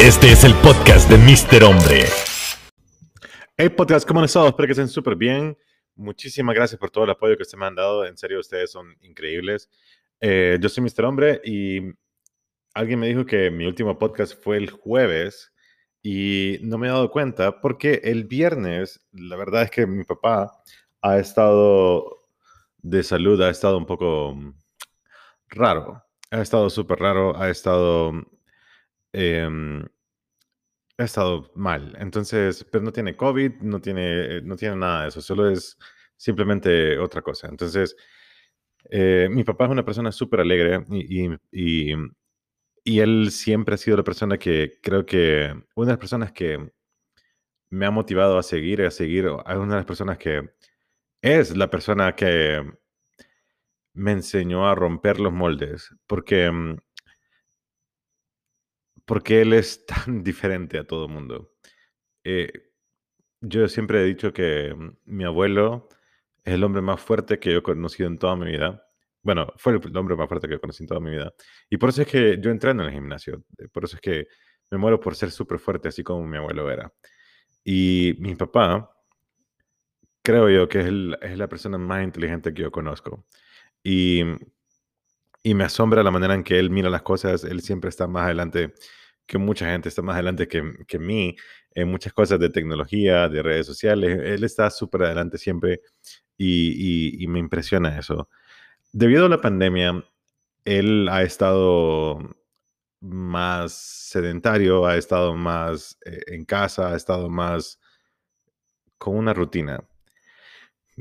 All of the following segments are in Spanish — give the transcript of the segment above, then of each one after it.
Este es el podcast de Mr. Hombre. Hey podcast, ¿cómo han estado? Espero que estén súper bien. Muchísimas gracias por todo el apoyo que ustedes me han dado. En serio, ustedes son increíbles. Eh, yo soy Mr. Hombre y alguien me dijo que mi último podcast fue el jueves y no me he dado cuenta porque el viernes, la verdad es que mi papá ha estado de salud, ha estado un poco raro. Ha estado súper raro, ha estado Em, ha estado mal. Entonces, pero no tiene COVID, no tiene, no tiene nada de eso, solo es simplemente otra cosa. Entonces, eh, mi papá es una persona súper alegre y, y, y, él siempre ha sido la persona que creo que, una de las personas que me ha motivado a seguir, a seguir, una de las personas que es la persona que me enseñó a romper los moldes, porque mm, porque él es tan diferente a todo el mundo. Eh, yo siempre he dicho que mm, mi abuelo es el hombre más fuerte que yo he conocido en toda mi vida. Bueno, fue el hombre más fuerte que he conocido en toda mi vida. Y por eso es que yo entreno en el gimnasio. Eh, por eso es que me muero por ser súper fuerte, así como mi abuelo era. Y mi papá, creo yo que es, es, la persona más inteligente que yo conozco. Y, y me asombra la manera en que él mira las cosas. Él siempre está más adelante que mucha gente está más adelante que, que mí en muchas cosas de tecnología, de redes sociales. Él está súper adelante siempre y, y, me impresiona eso. Debido a la pandemia, él ha estado más sedentario, ha estado más eh, en casa, ha estado más con una rutina.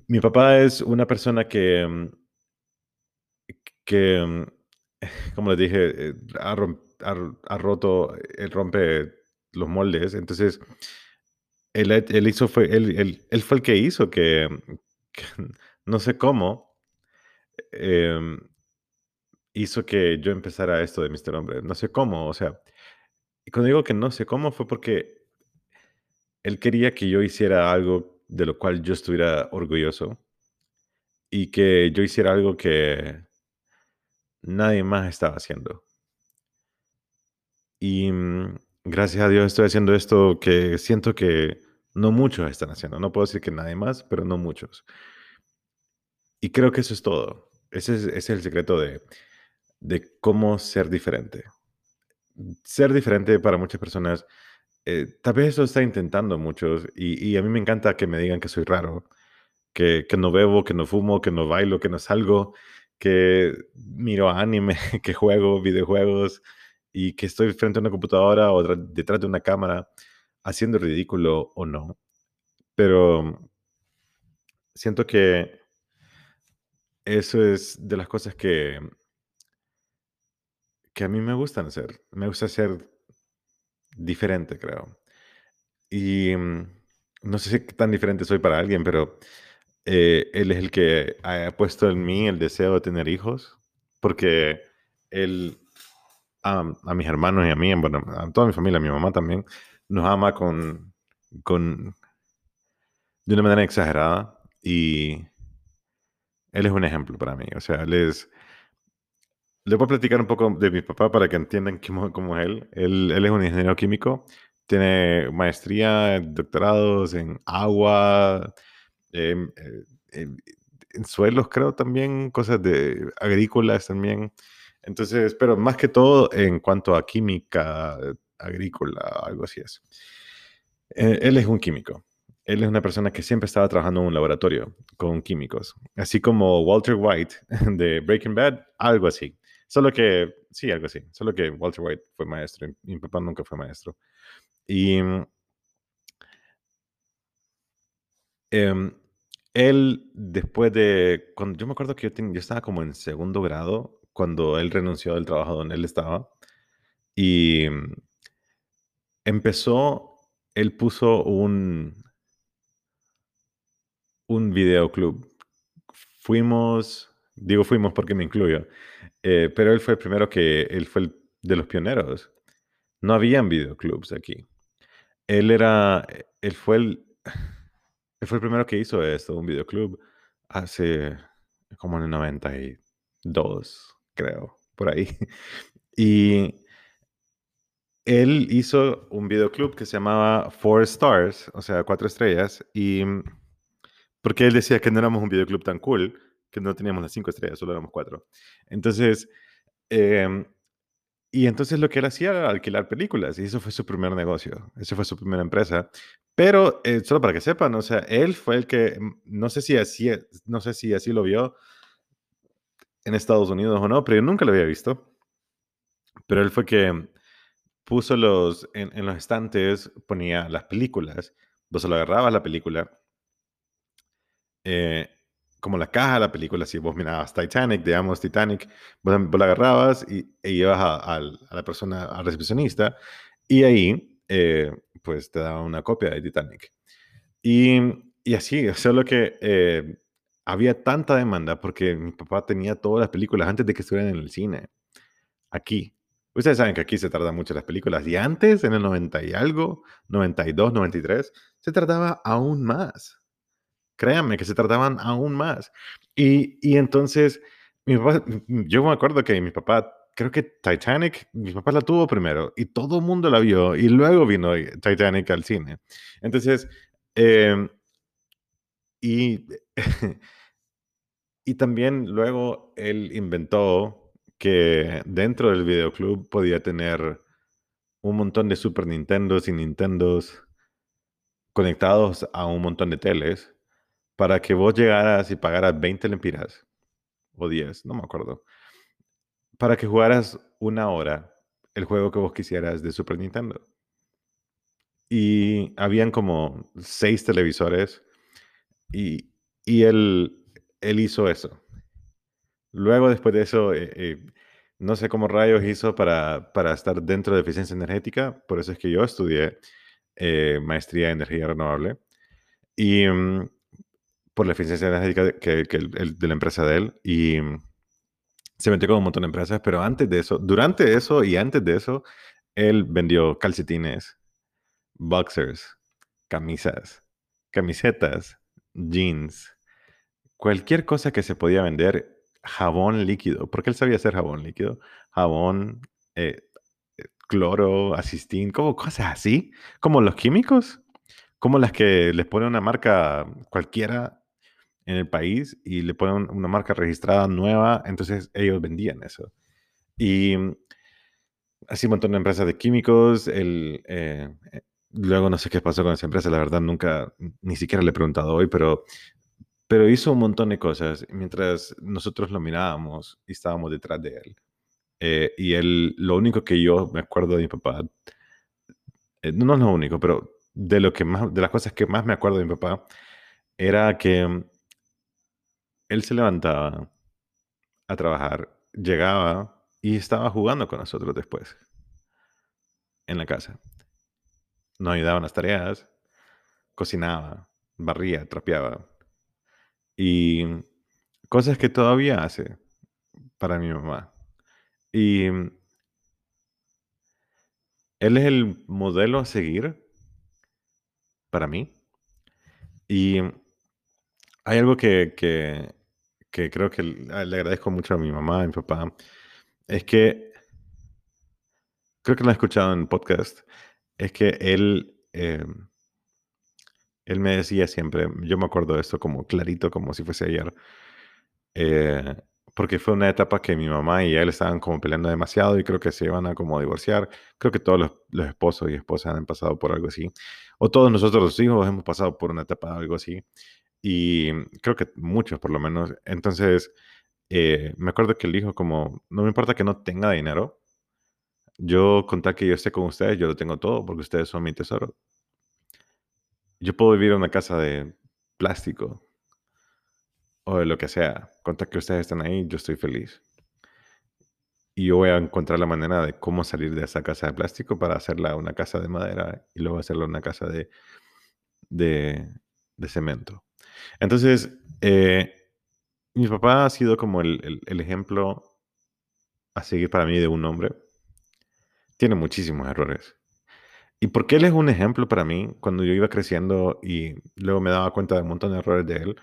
Mi papá es una persona que, que como les dije, eh, ha, roto, él rompe los moldes. Entonces, él, hizo fue, él, él, fue el que hizo que, no sé cómo, em, hizo que yo empezara esto de Mr. Hombre. No sé cómo, o sea, y cuando digo que no sé cómo fue porque él quería que yo hiciera algo de lo cual yo estuviera orgulloso y que yo hiciera algo que nadie más estaba haciendo. Y mm, gracias a Dios estoy haciendo esto que siento que no muchos están haciendo. No puedo decir que nadie más, pero no muchos. Y creo que eso es todo. Ese es, el secreto de, de, cómo ser diferente. Ser diferente para muchas personas, eh, tal vez eso está intentando muchos y, a mí me encanta que me digan que soy raro, que, que no bebo, que no fumo, que no bailo, que no salgo, que miro anime, que juego videojuegos, y que estoy frente a una computadora o detrás de una cámara haciendo ridículo o no. Pero siento que eso es de las cosas que, que a mí me gustan hacer. Me gusta ser diferente, creo. Y mm, no sé qué tan diferente soy para alguien, pero eh, él es el que ha puesto en mí el deseo de tener hijos, porque él a, mis hermanos y a mí, bueno, a toda mi familia, a mi mamá también, nos ama con, con de una manera exagerada y él es un ejemplo para mí. O sea, él es... Le voy a platicar un poco de mi papá para que entiendan cómo, cómo es él. él. Él es un ingeniero químico, tiene maestría, doctorados en agua, en suelos creo también, cosas de agrícolas también. Entonces, pero más que todo en cuanto a química agrícola, algo así es. Eh, él es un químico. Él es una persona que siempre estaba trabajando en un laboratorio con químicos, así como Walter White de Breaking Bad, algo así. Solo que, sí, algo así. Solo que Walter White fue maestro y mi papá nunca fue maestro. Y em, él, después de, cuando yo me acuerdo que yo, estaba como en segundo grado cuando él renunció del trabajo donde él estaba. Y empezó, él puso un, un videoclub. Fuimos, digo fuimos porque me incluyo, eh, pero él fue el primero que, él fue el, de los pioneros. No habían videoclubs aquí. Él era, él fue el, fue el primero que hizo esto, un videoclub, hace como en el 92 creo, por ahí. Y él hizo un videoclub que se llamaba Four Stars, o sea, cuatro estrellas, y mm, porque él decía que no éramos un videoclub tan cool, que no teníamos las cinco estrellas, solo éramos cuatro. Entonces, em, y entonces lo que él hacía era alquilar películas, y eso fue su primer negocio, eso fue su primera empresa. Pero eh, solo para que sepan, o sea, él fue el que, mm, no sé si así, no sé si así lo vio en Estados Unidos o no, pero yo nunca lo había visto. Pero él fue que puso los, en, en los estantes, ponía las películas, vos solo agarrabas la película, eh, como la caja de la película, si vos mirabas Titanic, digamos Titanic, vos, la agarrabas y, y ibas a, a, la persona, al recepcionista, y ahí, eh, pues te daba una copia de Titanic. Y, y así, solo que eh, había tanta demanda porque mi papá tenía todas las películas antes de que estuvieran en el cine, aquí. Ustedes saben que aquí se tardan mucho las películas y antes, en el 90 y algo, 92, 93, se tardaba aún más. Créanme que se tardaban aún más. Y, y entonces, mi papá, yo me acuerdo que mi papá, creo que Titanic, mi papá la tuvo primero y todo el mundo la vio y luego vino Titanic al cine. Entonces, eh, y, y también luego él inventó que dentro del videoclub podía tener un montón de Super Nintendos y Nintendos conectados a un montón de teles para que vos llegaras y pagaras 20 lempiras o 10, no me acuerdo, para que jugaras una hora el juego que vos quisieras de Super Nintendo. Y habían como seis televisores y, y él, él hizo eso. Luego, después de eso, eh, eh, no sé cómo rayos hizo para, para, estar dentro de eficiencia energética. Por eso es que yo estudié eh, maestría en energía renovable. Y um, por la eficiencia energética que, que el, de la empresa de él. Y um, se metió con un montón de empresas. Pero antes de eso, durante eso y antes de eso, él vendió calcetines, boxers, camisas, camisetas, jeans, cualquier cosa que se podía vender jabón líquido, porque él sabía hacer jabón líquido, jabón, eh, eh, cloro, asistín, como cosas así, como los químicos, como las que les ponen una marca cualquiera en el país y le ponen una marca registrada nueva, entonces ellos vendían eso. Y así un montón de empresas de químicos, el, eh, luego no sé qué pasó con esa empresa, la verdad nunca, ni siquiera le he preguntado hoy, pero pero hizo un montón de cosas mientras nosotros lo mirábamos y estábamos detrás de él. Eh, y él, lo único que yo me acuerdo de mi papá, eh, no es lo único, pero de, lo que más, de las cosas que más me acuerdo de mi papá, era que mm, él se levantaba a trabajar, llegaba y estaba jugando con nosotros después, en la casa. Nos ayudaba en las tareas, cocinaba, barría, trapeaba, y cosas que todavía hace para mi mamá. Y él es el modelo a seguir para mí. Y hay algo que, que, que creo que le agradezco mucho a mi mamá, a mi papá, es que creo que lo he escuchado en podcast, es que él eh, él me decía siempre, yo me acuerdo de esto como clarito, como si fuese ayer, eh, porque fue una etapa que mi mamá y él estaban como peleando demasiado y creo que se iban a como divorciar. Creo que todos los, esposos y esposas han pasado por algo así. O todos nosotros los hijos hemos pasado por una etapa de algo así. Y creo que muchos por lo menos. Entonces, eh, me acuerdo que él dijo como, no me importa que no tenga dinero. Yo, contar que yo esté con ustedes, yo lo tengo todo porque ustedes son mi tesoro yo puedo vivir en una casa de plástico o de lo que sea. Contra que ustedes estén ahí, yo estoy feliz. Y yo voy a encontrar la manera de cómo salir de esa casa de plástico para hacerla una casa de madera y luego hacerla una casa de, de, cemento. Entonces, eh, mi papá ha sido como el, el ejemplo a seguir para mí de un hombre. Tiene muchísimos errores y porque él es un ejemplo para mí, cuando yo iba creciendo y luego me daba cuenta de un montón de errores de él,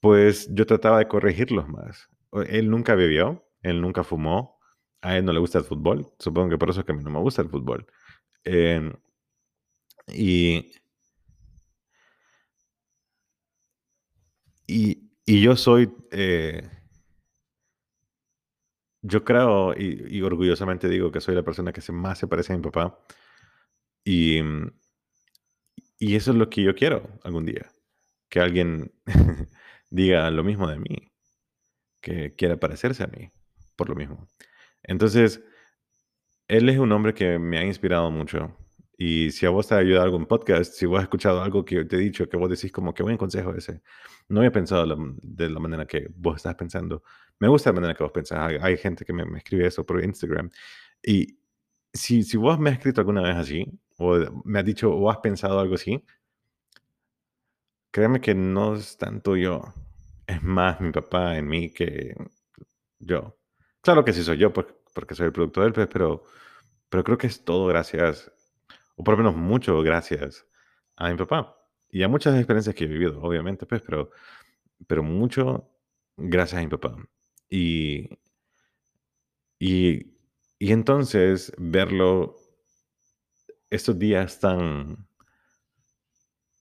pues yo trataba de corregirlos más. Él nunca bebió, él nunca fumó, a él no le gusta el fútbol. Supongo que por eso es que a mí no me gusta el fútbol. Em, y, y, yo soy, eh, yo creo y, y, orgullosamente digo que soy la persona que más se parece a mi papá. Y, y eso es lo que yo quiero algún día. Que alguien diga lo mismo de mí. Que quiera parecerse a mí por lo mismo. Entonces, él es un hombre que me ha inspirado mucho. Y si a vos te ha ayudado algún podcast, si vos has escuchado algo que te he dicho, que vos decís como que buen consejo ese, no había pensado de la manera que vos estás pensando. Me gusta la manera que vos pensás. Hay, gente que me, escribe eso por Instagram. Y si, si vos me has escrito alguna vez así, o me has dicho o has pensado algo así, créeme que no es tanto yo. Es más mi papá en mí que yo. Claro que sí soy yo, porque soy el productor del pez, pero, pero creo que es todo gracias, o por lo menos mucho gracias a mi papá. Y a muchas experiencias que he vivido, obviamente, pues, pero, pero mucho gracias a mi papá. Y, y, y entonces verlo estos días tan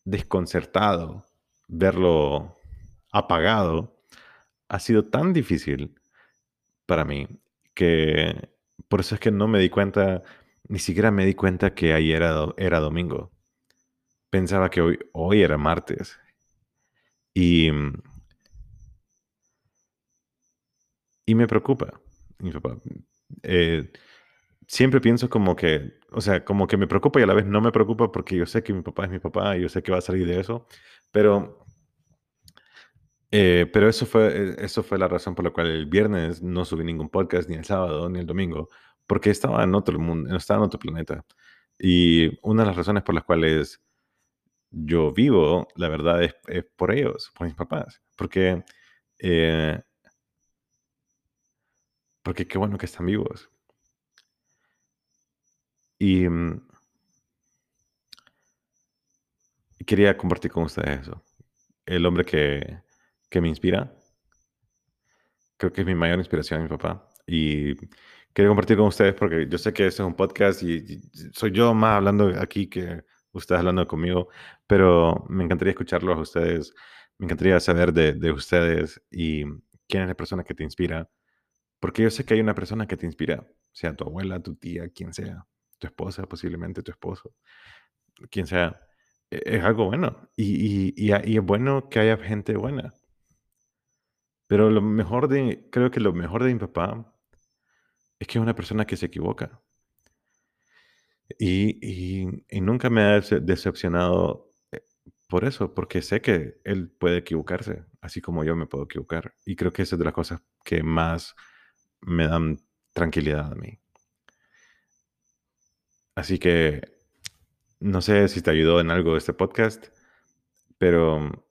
desconcertado, verlo apagado, ha sido tan difícil para mí, que por eso es que no me di cuenta, ni siquiera me di cuenta que ayer era, era domingo. Pensaba que hoy, hoy era martes. Y, y me preocupa, mi papá. Eh, siempre pienso como que, o sea, como que me preocupa y a la vez no me preocupa porque yo sé que mi papá es mi papá y yo sé que va a salir de eso, pero eh, pero eso fue, eh, eso fue la razón por la cual el viernes no subí ningún podcast, ni el sábado, ni el domingo, porque estaba en otro mundo, estaba en otro planeta. Y una de las razones por las cuales yo vivo, la verdad, es, por ellos, por mis papás. Porque, eh, porque qué bueno que están vivos. Y mm, quería compartir con ustedes eso. El hombre que, que me inspira. Creo que es mi mayor inspiración, mi papá. Y quiero compartir con ustedes porque yo sé que este es un podcast y, soy yo más hablando aquí que ustedes hablando conmigo, pero me encantaría escucharlos a ustedes. Me encantaría saber de, de ustedes y quién es la persona que te inspira. Porque yo sé que hay una persona que te inspira, sea tu abuela, tu tía, quien sea, tu esposa, posiblemente tu esposo, quien sea. E, es algo bueno. Y, y, y es bueno que haya gente buena. Pero lo mejor de, creo que lo mejor de mi papá es que es una persona que se equivoca. Y, nunca me ha decepcionado eh, por eso, porque sé que él puede equivocarse, así como yo me puedo equivocar. Y creo que esa es de las cosas que más me dan tranquilidad a mí. Así que no sé si te ayudó en algo este podcast, pero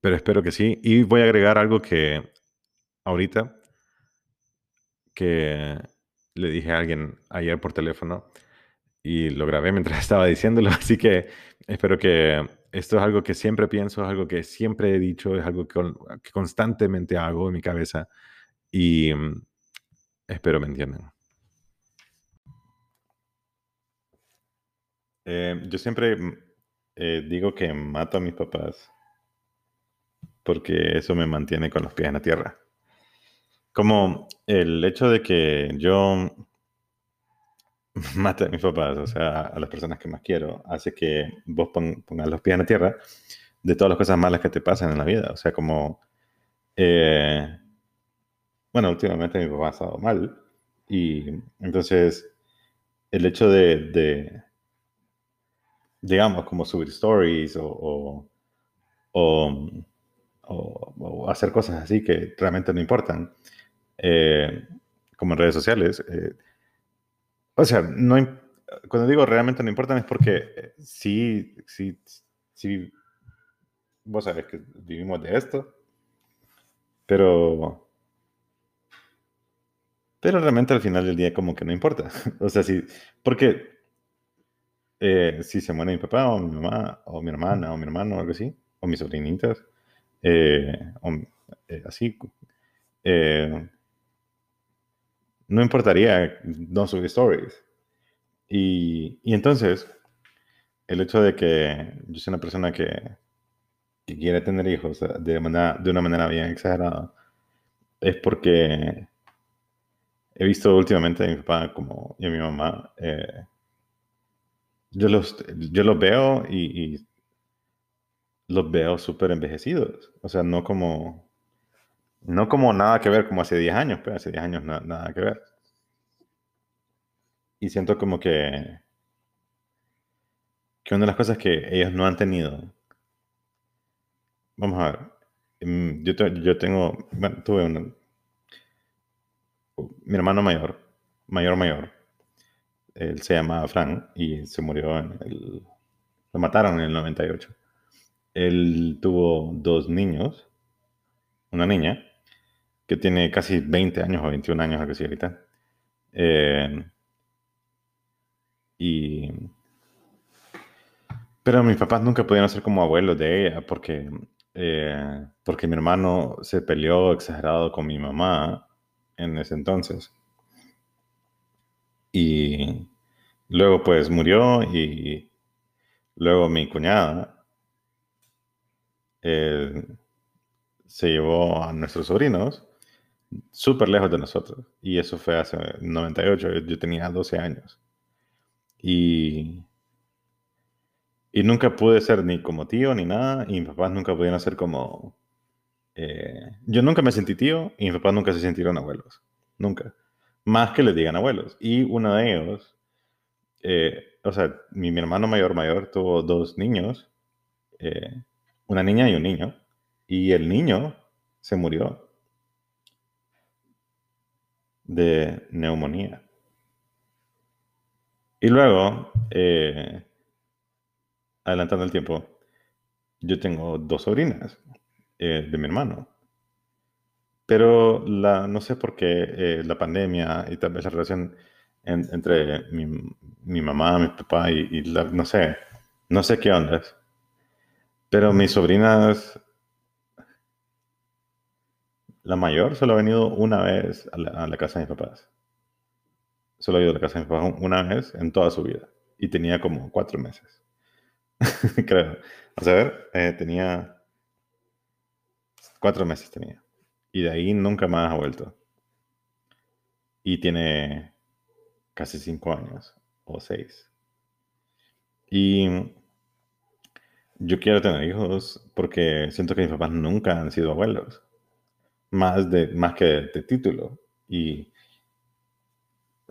pero espero que sí. Y voy a agregar algo que ahorita, que le dije a alguien ayer por teléfono y lo grabé mientras estaba diciéndolo. Así que espero que esto es algo que siempre pienso, es algo que siempre he dicho, es algo que, constantemente hago en mi cabeza y mm, espero me entiendan. Eh, yo siempre mm, eh, digo que mato a mis papás porque eso me mantiene con los pies en la tierra. Como el hecho de que yo mate a mis papás, o sea, a las personas que más quiero, hace que vos pongas los pies en la tierra de todas las cosas malas que te pasan en la vida. O sea, como, eh, bueno, últimamente mi papá ha estado mal y entonces el hecho de, digamos, como subir stories o o, hacer cosas así que realmente no importan, eh, como en redes sociales. Eh, o sea, no, cuando digo realmente no importan es porque eh, sí, sí, sí, vos sabés que vivimos de esto, pero, pero realmente al final del día como que no importa. o sea, sí, porque si se muere mi papá o mi mamá o mi hermana o mi hermano o algo así, o mis sobrinitas, eh, eh, así, eh, no importaría no subir stories. Y, y entonces, el hecho de que yo soy una persona que, que quiere tener hijos de, de una manera bien exagerada, es porque he visto últimamente a mi papá como, y a mi mamá, eh, yo, los, yo los veo y, y los veo súper envejecidos. O sea, no como, no como nada que ver como hace 10 años, pero hace 10 años nada que ver. Y siento como que, que una de las cosas que ellos no han tenido, vamos a ver, mm, yo, yo tengo, tuve un, mi hermano mayor, mayor mayor, él se llama Frank y se murió en el, lo mataron en el 98. Él tuvo dos niños, una niña, que tiene casi 20 años o 21 años, que sí ahorita. Eh, y... Pero mis papás nunca pudieron ser como abuelos de ella porque, eh, porque mi hermano se peleó exagerado con mi mamá en ese entonces. Y luego pues murió y luego mi cuñada eh, se llevó a nuestros sobrinos súper lejos de nosotros. Y eso fue hace 98, yo tenía 12 años. Y, y nunca pude ser ni como tío ni nada, y mis papás nunca pudieron ser como... Eh, yo nunca me sentí tío y mis papás nunca se sintieron abuelos. Nunca. Más que les digan abuelos. Y uno de ellos, eh, o sea, mi, mi, hermano mayor mayor tuvo dos niños, eh, una niña y un niño, y el niño se murió de neumonía. Y luego, eh, adelantando el tiempo, yo tengo dos sobrinas eh, de mi hermano. Pero la, no sé por qué eh, la pandemia y tal vez la relación entre mi, mi, mamá, mi papá y, la, no sé, no sé qué onda. Pero mis sobrinas, la mayor solo ha venido una vez a la, casa de mis papás solo ha ido a la casa de mi papá una vez en toda su vida. Y tenía como cuatro meses. Creo. a ver, eh, tenía cuatro meses tenía. Y de ahí nunca más ha vuelto. Y tiene casi cinco años o seis. Y yo quiero tener hijos porque siento que mis papás nunca han sido abuelos. Más, de, más que de título. Y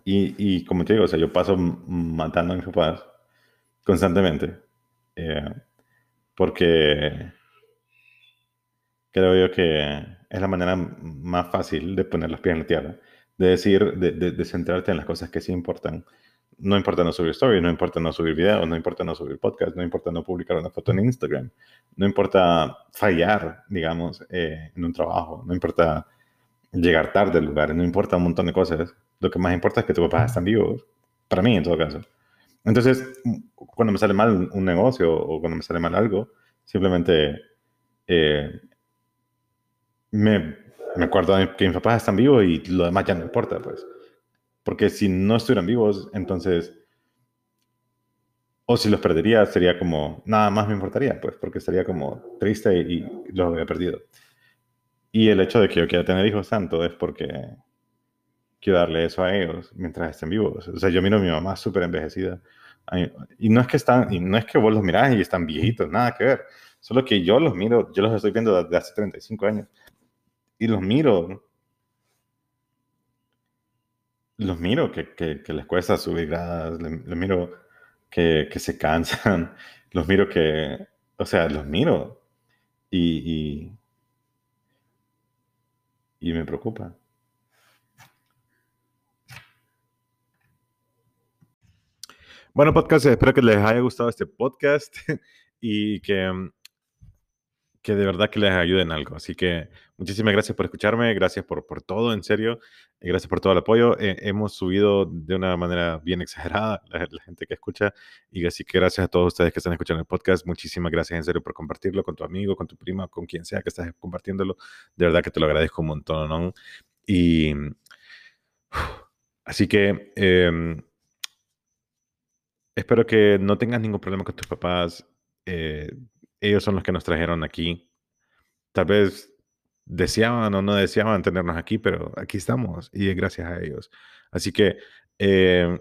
y, como te digo, o sea, yo paso matando a mis papás constantemente. Eh, porque creo yo que es la manera más fácil de poner los pies en la tierra. De decir, de, de, centrarte en las cosas que sí importan. No importa no subir stories, no importa no subir videos, no importa no subir podcast, no importa no publicar una foto en Instagram, no importa fallar, digamos, eh, en un trabajo, no importa llegar tarde al lugar, no importa un montón de cosas lo que más importa es que tus papás están vivos. Para mí, en todo caso. Entonces, cuando me sale mal un negocio o cuando me sale mal algo, simplemente eh, me, me acuerdo que mis papás están vivos y lo demás ya no importa, pues. Porque si no estuvieran vivos, entonces, o si los perdería, sería como, nada más me importaría, pues, porque sería como triste y, y los había perdido. Y el hecho de que yo quiera tener hijos tanto es porque quiero darle eso a ellos mientras estén vivos. O sea, yo miro a mi mamá súper envejecida. Y no es que están, y no es que vos los mirás y están viejitos, nada que ver. Solo que yo los miro, yo los estoy viendo desde hace 35 años. Y los miro. Los miro que, que, les cuesta subir gradas, los, miro que, que, se cansan, los miro que, o sea, los miro y, y, me preocupa. Bueno, podcast, espero que les haya gustado este podcast y que, mm, que de verdad que les ayude en algo. Así que muchísimas gracias por escucharme, gracias por, por todo, en serio, y gracias por todo el apoyo. Eh, hemos subido de una manera bien exagerada la, gente que escucha, y así que gracias a todos ustedes que están escuchando el podcast. Muchísimas gracias en serio por compartirlo con tu amigo, con tu prima, con quien sea que estés compartiéndolo. De verdad que te lo agradezco un montón, ¿no? Y Así que em, espero que no tengas ningún problema con tus papás. Eh, ellos son los que nos trajeron aquí. Tal vez deseaban o no deseaban tenernos aquí, pero aquí estamos y es gracias a ellos. Así que, em,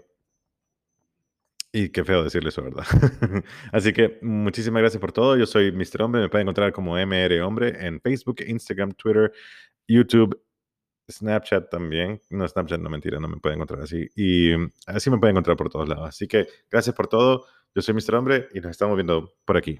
y qué feo decirle eso, ¿verdad? Así que muchísimas gracias por todo. Yo soy Mr. Hombre. Me pueden encontrar como MR Hombre en Facebook, Instagram, Twitter, YouTube Snapchat también. No, Snapchat no mentira, no me pueden encontrar así. Y así me pueden encontrar por todos lados. Así que gracias por todo. Yo soy Mr. Hombre y nos estamos viendo por aquí.